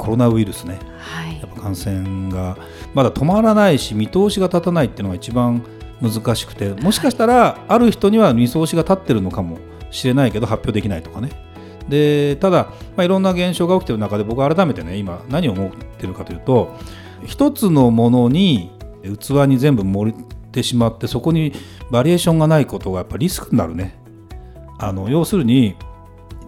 コロナウイルスね、はい、やっぱ感染がまだ止まらないし見通しが立たないっていうのが一番難しくてもしかしたらある人には見通しが立ってるのかもしれないけど発表できないとかね。でただ、まあ、いろんな現象が起きている中で僕は改めてね今何を思ってるかというと一つのものに器に全部盛ってしまってそこにバリエーションがないことがやっぱリスクになるね。あの要するに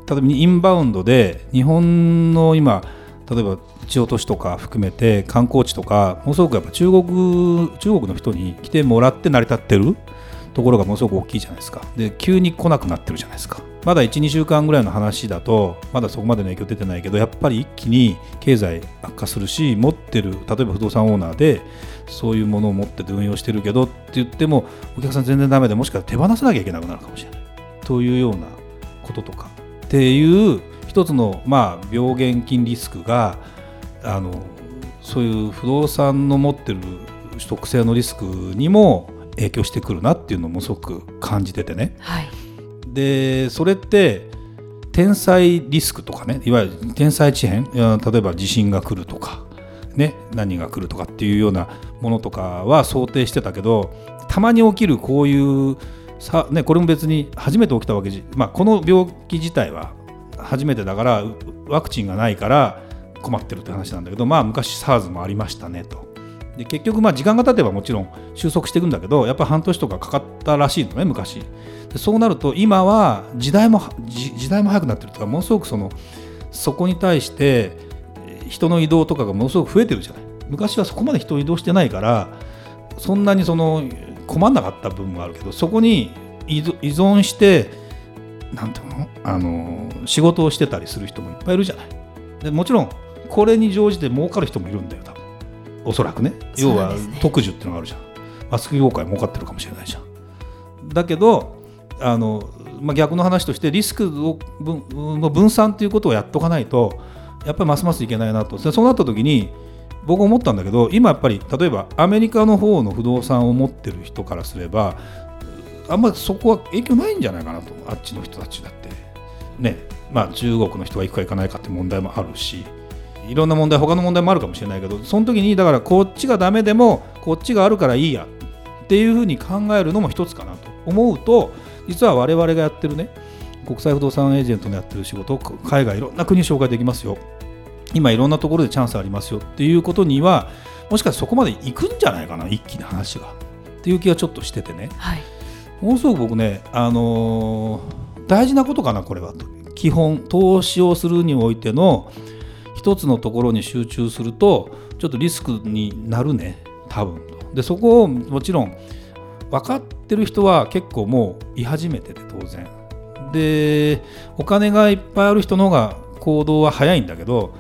例えばインバウンドで日本の今例えば地方都市とか含めて観光地とかものすごくやっぱ中国中国の人に来てもらって成り立ってるところがものすごく大きいじゃないですか。で急に来なくなってるじゃないですか。まだ12週間ぐらいの話だとまだそこまでの影響出てないけどやっぱり一気に経済悪化するし持ってる例えば不動産オーナーでそういうものを持ってて運用してるけどって言ってもお客さん全然ダメでもしかしたら手放さなきゃいけなくなるかもしれない。というようなこととか。っていう一つのまあ病原菌リスクがあのそういう不動産の持ってる特性のリスクにも影響してくるなっていうのもすごく感じててね。はい、でそれって天災リスクとかねいわゆる天災地変例えば地震が来るとか、ね、何が来るとかっていうようなものとかは想定してたけどたまに起きるこういうさ、ね、これも別に初めて起きたわけじ、まあ、この病気自体は初めてだからワクチンがないから困ってるって話なんだけど、まあ、昔 SARS もありましたねと。で結局まあ時間が経てばもちろん収束していくんだけどやっぱ半年とかかかったらしいのね昔でそうなると今は時代も時代も早くなってるとかものすごくそのそこに対して人の移動とかがものすごく増えてるじゃない昔はそこまで人を移動してないからそんなにその困んなかった部分もあるけどそこに依存してなんていうの？あの仕事をしてたりする人もいっぱいいるじゃない。でもちろんこれに乗じて儲かる人もいるんだよ多分。おそらくね。要は特需っていうのがあるじゃん。マスク業界儲かってるかもしれないじゃん。だけどあの、まあ、逆の話としてリスクをの分散っていうことをやっとかないとやっぱりますますいけないなと。そうなった時に僕思ったんだけど今やっぱり例えばアメリカの方の不動産を持ってる人からすればあんまそこは影響ないんじゃないかなと。あっちの人たちだって。ね。まあ中国の人が行くか行かないかって問題もあるし。いろんな問題他の問題もあるかもしれないけどその時にだからこっちがダメでもこっちがあるからいいやっていうふうに考えるのも一つかなと思うと実は我々がやってるね国際不動産エージェントのやってる仕事海外いろんな国紹介できますよ。今いろんなところでチャンスありますよっていうことにはもしかしてそこまで行くんじゃないかな一気に話が。っていう気がちょっとしててね、はい、ものすごく僕ね、あのー、大事なことかなこれはと。基本投資をするにおいての一つのところに集中するとちょっとリスクになるね多分でそこをもちろん分かってる人は結構もう言い始めてて当然。でお金がいっぱいある人の方が行動は早いんだけど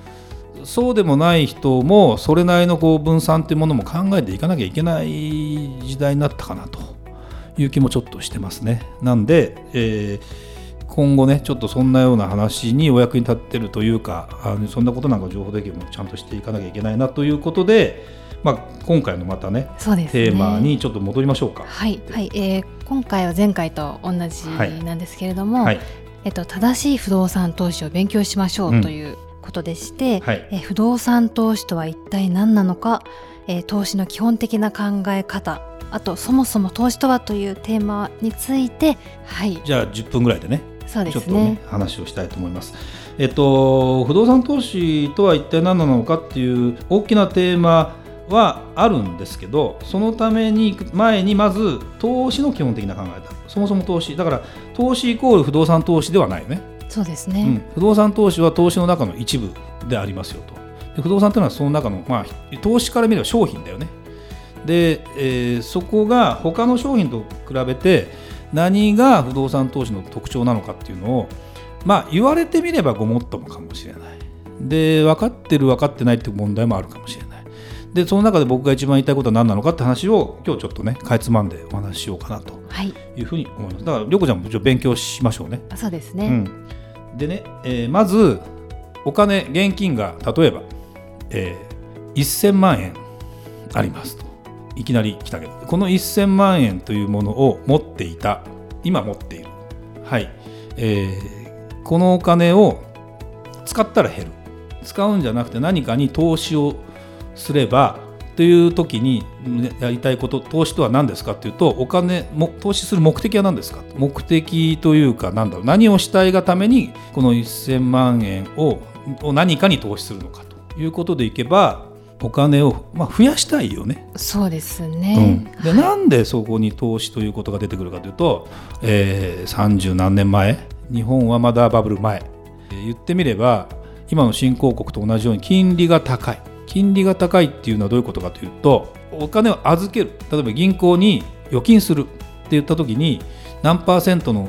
そうでもない人もそれなりのこう分散っていうものも考えていかなきゃいけない時代になったかなと。いう気もちょっとしてますね。なんで、えー、今後ねちょっとそんなような話にお役に立ってるというかあのそんなことなんか情報提供もちゃんとしていかなきゃいけないなということで、まあ、今回のまたね、ね、テーマにちょっと戻りましょうか。はい、はいえー、今回は前回と同じなんですけれども、はい。はい、えっと、正しい不動産投資を勉強しましょうという、うん。ことでして、はい、え不動産投資とは一体何なのか、えー、投資の基本的な考え方あとそもそも投資とはというテーマについて、はい、じゃあ10分ぐらいでねそうですね、ちょっとね話をしたいと思います。えっと、不動産投資とは一体何なのかっていう大きなテーマはあるんですけどそのために前にまず投資の基本的な考え方そもそも投資。だから投資イコール不動産投資ではないよね。そうですね、うん、不動産投資は投資の中の一部でありますよと。で不動産というのはその中の、まあ、投資から見れば商品だよねで、えー、そこが他の商品と比べて何が不動産投資の特徴なのかっていうのをまあ言われてみればごもっともかもしれない。で分かってる分かってないっていう問題もあるかもしれない。でその中で僕が一番言いたいことは何なのかって話を今日ちょっとねかいつまんでお話ししようかなとい。うふうに思います、だから涼子ちゃんも勉強しましょうね。そうですね、うん、でね、えー、まずお金現金が例えば、えー、1000万円ありますといきなり来たけどこの1000万円というものを持っていた。今持っている。はい、えー、このお金を使ったら減る。使うんじゃなくて何かに投資をすればという時にやりたいこと投資とは何ですかというとお金も投資する目的は何ですか？目的というか何だろう。何をしたいがためにこの1000万円を何かに投資するのかということでいけばお金を、まあ、増やしたいよね。そうですね、うん、で、はい、なんでそこに投資ということが出てくるかというと、えー、30何年前日本はまだバブル前、えー、言ってみれば今の新興国と同じように金利が高い。金利が高いっていうのはどういうことかというとお金を預ける。例えば銀行に預金するって言った時に何パーセントの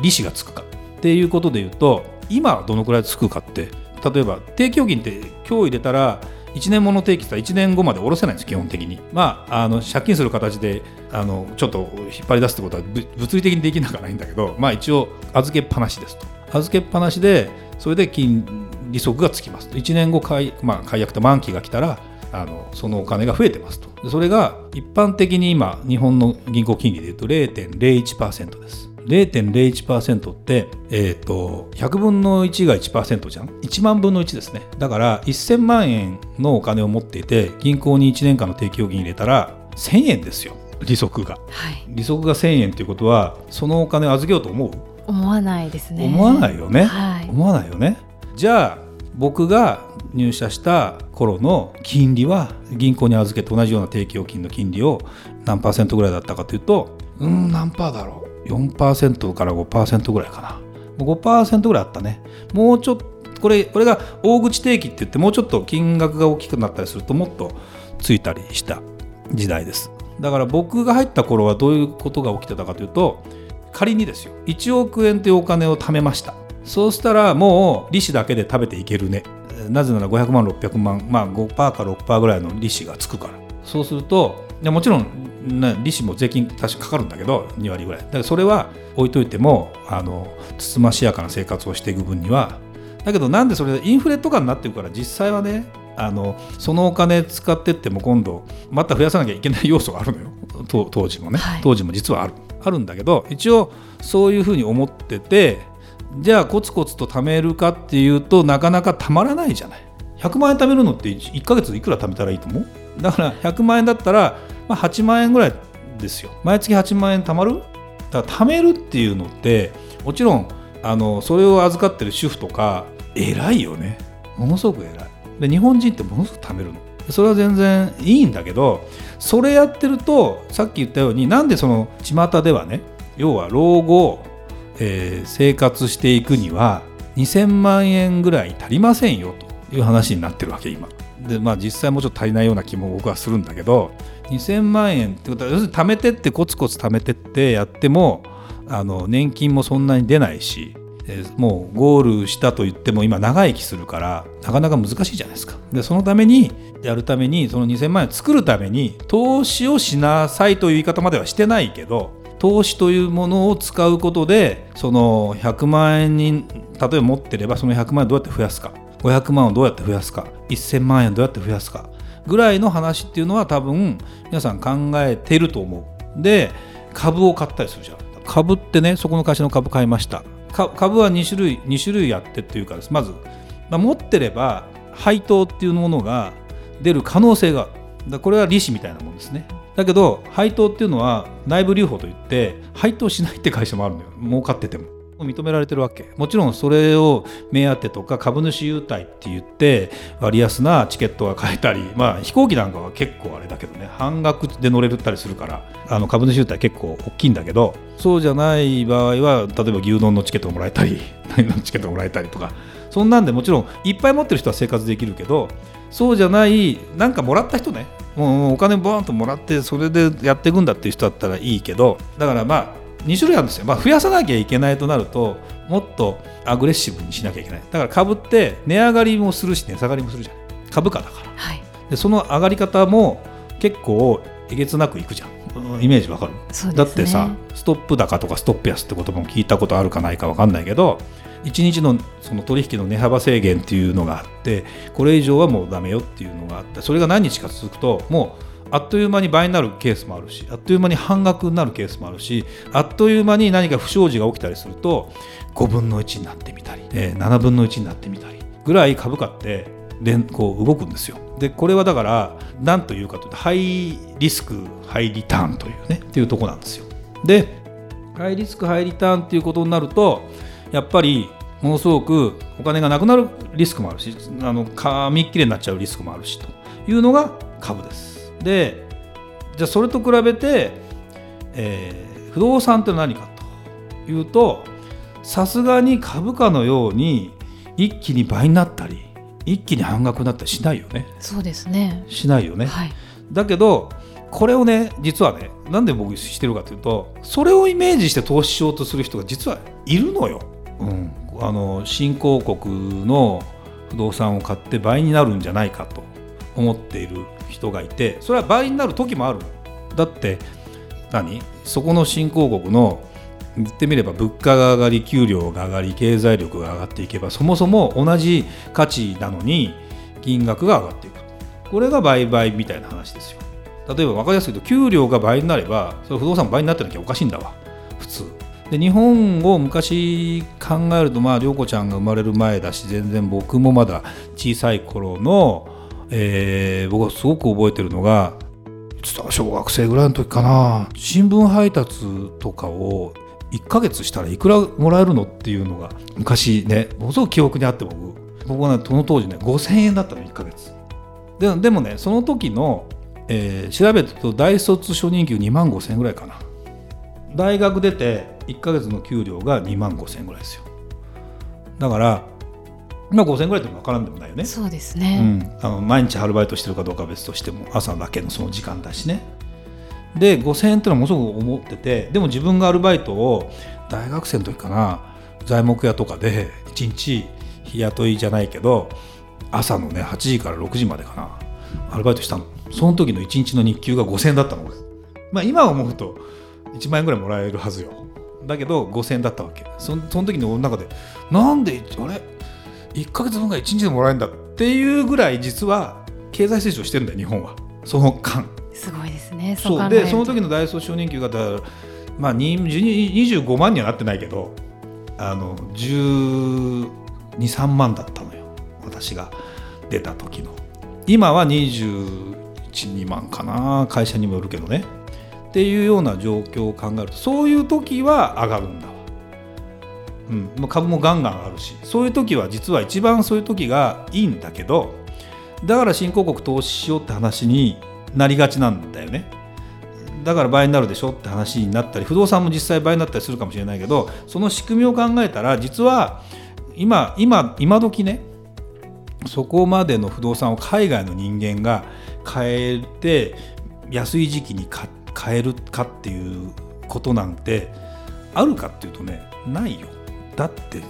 利子がつくかっていうことでいうと今はどのくらいつくかって例えば定期預金って今日入れたら1年もの定期って1年後まで下ろせないんです基本的に。まああの借金する形であのちょっと引っ張り出すってことは物理的にできなくはないんだけどまあ一応預けっぱなしですと。預けっぱなしでそれで金利息がつきますと。1年後解,、まあ、解約と満期が来たらあのそのお金が増えてますと。それが一般的に今日本の銀行金利でいうと0.01%です。0.01%って、えーと、100分の1が1%じゃん？1万分の1ですね。だから1000万円のお金を持っていて銀行に1年間の定期預金入れたら1000円ですよ利息が、はい、利息が1000円ということはそのお金を預けようと思う？思わないですね。思わないよね、はい、思わないよね。じゃあ僕が入社した頃の金利は銀行に預けて同じような定期預金の金利を何パーセントぐらいだったかというとうん何パーだろう4%から5%ぐらいかな。5%ぐらいあったね。もうちょっとこれこれが大口定期って言ってもうちょっと金額が大きくなったりするともっとついたりした時代です。だから僕が入った頃はどういうことが起きてたかというと仮にですよ。1億円というお金を貯めました。そうしたらもう利子だけで食べていけるね。なぜなら500万600万まあ5%か6%ぐらいの利子がつくから。そうするともちろんな利子も税金確かかかるんだけど2割ぐらい。だからそれは置いといてもあのつつましやかな生活をしていく分には。だけどなんでそれインフレとかになってるから実際はねあのそのお金使ってっても今度また増やさなきゃいけない要素があるのよ。当時もね、はい、当時も実はある。あるんだけど一応そういうふうに思っててじゃあコツコツと貯めるかっていうとなかなかたまらないじゃない。100万円貯めるのって1か月いくら貯めたらいいと思う？だから100万円だったらまあ、8万円ぐらいですよ。毎月8万円貯まる？だから貯めるっていうのってもちろんあのそれを預かってる主婦とか偉いよね。ものすごく偉い。で日本人ってものすごく貯めるの。それは全然いいんだけどそれやってるとさっき言ったようになんでその巷ではね要は老後、えー、生活していくには2000万円ぐらい足りませんよという話になってるわけ今。でまあ実際もうちょっと足りないような気も僕はするんだけど2000万円ってことは要するに貯めてってコツコツ貯めてってやってもあの年金もそんなに出ないしもうゴールしたと言っても今長生きするからなかなか難しいじゃないですか。でそのためにやるためにその2000万円を作るために投資をしなさいという言い方まではしてないけど投資というものを使うことでその100万円に例えば持ってればその100万円どうやって増やすか。500万をどうやって増やすか。1000万円どうやって増やすか。ぐらいの話っていうのは多分皆さん考えてると思う。で株を買ったりするじゃん。株ってねそこの会社の株買いました。株は2種類2種類やってっていうかです。まず、まあ、持ってれば配当っていうものが出る可能性がだこれは利子みたいなもんですね。だけど配当っていうのは内部留保といって配当しないって会社もあるのよ。儲かってても。認められてるわけ。もちろんそれを目当てとか株主優待って言って割安なチケットが買えたり、まあ、飛行機なんかは結構あれだけどね。半額で乗れるったりするからあの株主優待結構大きいんだけどそうじゃない場合は例えば牛丼のチケットもらえたり 何のチケットもらえたりとか。そんなんでもちろんいっぱい持ってる人は生活できるけどそうじゃないなんかもらった人ね。もうお金ボーンともらってそれでやっていくんだっていう人だったらいいけどだからまあ2種類あるんですよ、まあ、増やさなきゃいけないとなるともっとアグレッシブにしなきゃいけない。だから株って値上がりもするし値下がりもするじゃん。株価だから、はい、でその上がり方も結構えげつなくいくじゃん。イメージわかる、ね、だってさストップ高とかストップ安って言葉も聞いたことあるかないかわかんないけど1日のその取引の値幅制限っていうのがあってこれ以上はもうダメよっていうのがあってそれが何日か続くともうあっという間に倍になるケースもあるしあっという間に半額になるケースもあるしあっという間に何か不祥事が起きたりすると5分の1になってみたり、えー、7分の1になってみたりぐらい株価ってこう動くんですよ。でこれはだから何というかというとハイリスクハイリターンというねっていうとこなんですよ。でハイリスクハイリターンっていうことになるとやっぱりものすごくお金がなくなるリスクもあるしあの紙っきれになっちゃうリスクもあるしというのが株です。でじゃあそれと比べて、えー、不動産って何かというとさすがに株価のように一気に倍になったり一気に半額になったりしないよね。そうですねしないよね。はい、だけどこれをね実はねなんで僕してるかというとそれをイメージして投資しようとする人が実はいるのよ。うん、あの新興国の不動産を買って倍になるんじゃないかと思っている人がいてそれは倍になる時もある。だって何？そこの新興国の言ってみれば物価が上がり給料が上がり経済力が上がっていけばそもそも同じ価値なのに金額が上がっていく。これが売買みたいな話ですよ。例えば分かりやすいと給料が倍になればそれ不動産倍になってなきゃおかしいんだわ。普通。で日本を昔考えるとまあ涼子ちゃんが生まれる前だし全然僕もまだ小さい頃の、えー、僕はすごく覚えてるのが小学生ぐらいの時かな。新聞配達とかを1ヶ月したらいくらもらえるのっていうのが昔ねものすごく記憶にあって僕。僕はねその当時ね5000円だったの1ヶ月。ででもねその時の、えー、調べると大卒初任給2万5000円ぐらいかな。大学出て1ヶ月の給料が2万5000円ぐらいですよ。だからまあ5000円ぐらいって分からんでもないよね。そうですね、うん、あの毎日アルバイトしてるかどうかは別としても朝だけのその時間だしね。で5000円っていうのはものすごく思っててでも自分がアルバイトを大学生の時かな材木屋とかで1日日雇いじゃないけど朝のね8時から6時までかなアルバイトしたの。その時の1日の日給が5000円だったのまあ今思うと1万円ぐらいもらえるはずよ。だけど5000円だったわけ。そのその時の中でなんであれ？1か月分が1日でもらえるんだっていうぐらい実は経済成長してるんだよ日本は。その間。すごいですねそう。でその時の大卒初任給がまあ25万にはなってないけどあの123万だったのよ。私が出た時の。今は212万かな。会社にもよるけどね。っていうような状況を考えるとそういう時は上がるんだ。わ、うん、株もガンガンあるし。そういう時は実は一番そういう時がいいんだけどだから新興国投資しようって話になりがちなんだよね。だから倍になるでしょって話になったり不動産も実際倍になったりするかもしれないけどその仕組みを考えたら実は今今今時ねそこまでの不動産を海外の人間が買えて安い時期に買えるかっていうことなんてあるかっていうとねないよ。だって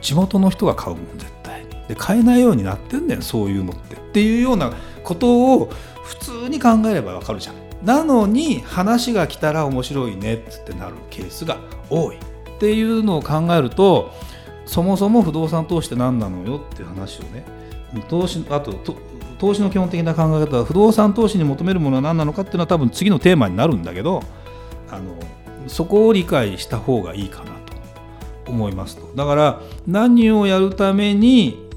地元の人が買うもん絶対。で買えないようになってんだよそういうのって。っていうようなことを普通に考えればわかるじゃん。なのに話が来たら面白いねってなるケースが多いっていうのを考えるとそもそも不動産投資って何なのよっていう話をね。投資あと投資の基本的な考え方は不動産投資に求めるものは何なのかっていうのは多分次のテーマになるんだけどあのそこを理解した方がいいかな。思いますと。だから何をやるために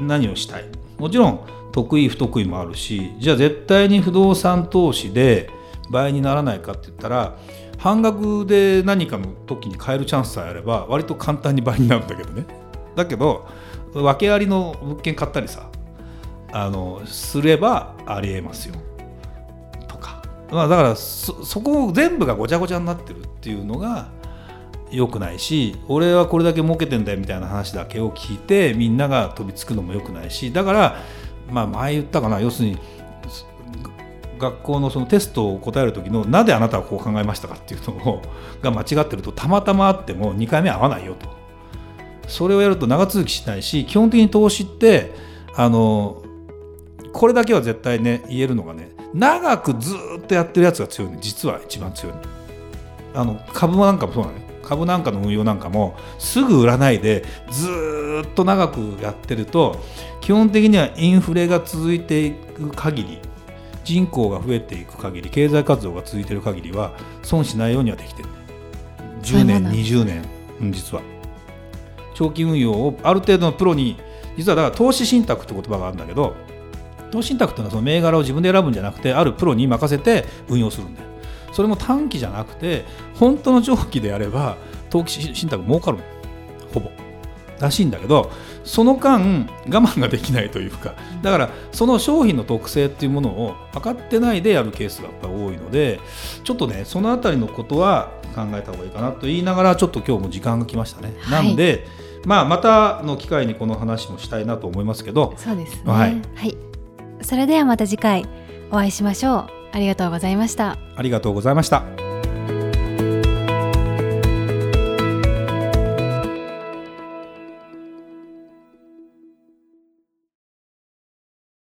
何をしたい。もちろん得意不得意もあるしじゃあ絶対に不動産投資で倍にならないかって言ったら半額で何かの時に買えるチャンスさえあれば割と簡単に倍になるんだけどね。だけど訳ありの物件買ったりさあのすればありえますよ。とか、まあ、だからそそこ全部がごちゃごちゃになってるっていうのが良くないし俺はこれだけ儲けてんだよみたいな話だけを聞いてみんなが飛びつくのも良くないしだからまあ、前言ったかな要するに学校のそのテストを答える時のなぜあなたはこう考えましたかっていうのをが間違ってるとたまたまあっても2回目合わないよと。それをやると長続きしないし基本的に投資ってあのこれだけは絶対ね言えるのがね長くずっとやってるやつが強いね実は一番強いあの株なんかもそうなのね株なんかの運用なんかもすぐ売らないでずっと長くやってると基本的にはインフレが続いていく限り人口が増えていく限り経済活動が続いている限りは損しないようにはできてる。10年20年、うん、実は。長期運用をある程度のプロに実はだから投資信託って言葉があるんだけど投資信託っていうのはその銘柄を自分で選ぶんじゃなくてあるプロに任せて運用するんだよそれも短期じゃなくて本当の長期でやれば投機信託儲かるほぼ。らしいんだけどその間我慢ができないというか。だからその商品の特性っていうものを分かってないでやるケースがやっぱ多いのでちょっとねその辺りのことは考えた方がいいかなと言いながらちょっと今日も時間が来ましたね。はい、なんでまあ、またの機会にこの話もしたいなと思いますけど。そうですね、はい、はい、それではまた次回お会いしましょうありがとうございました。ありがとうございました。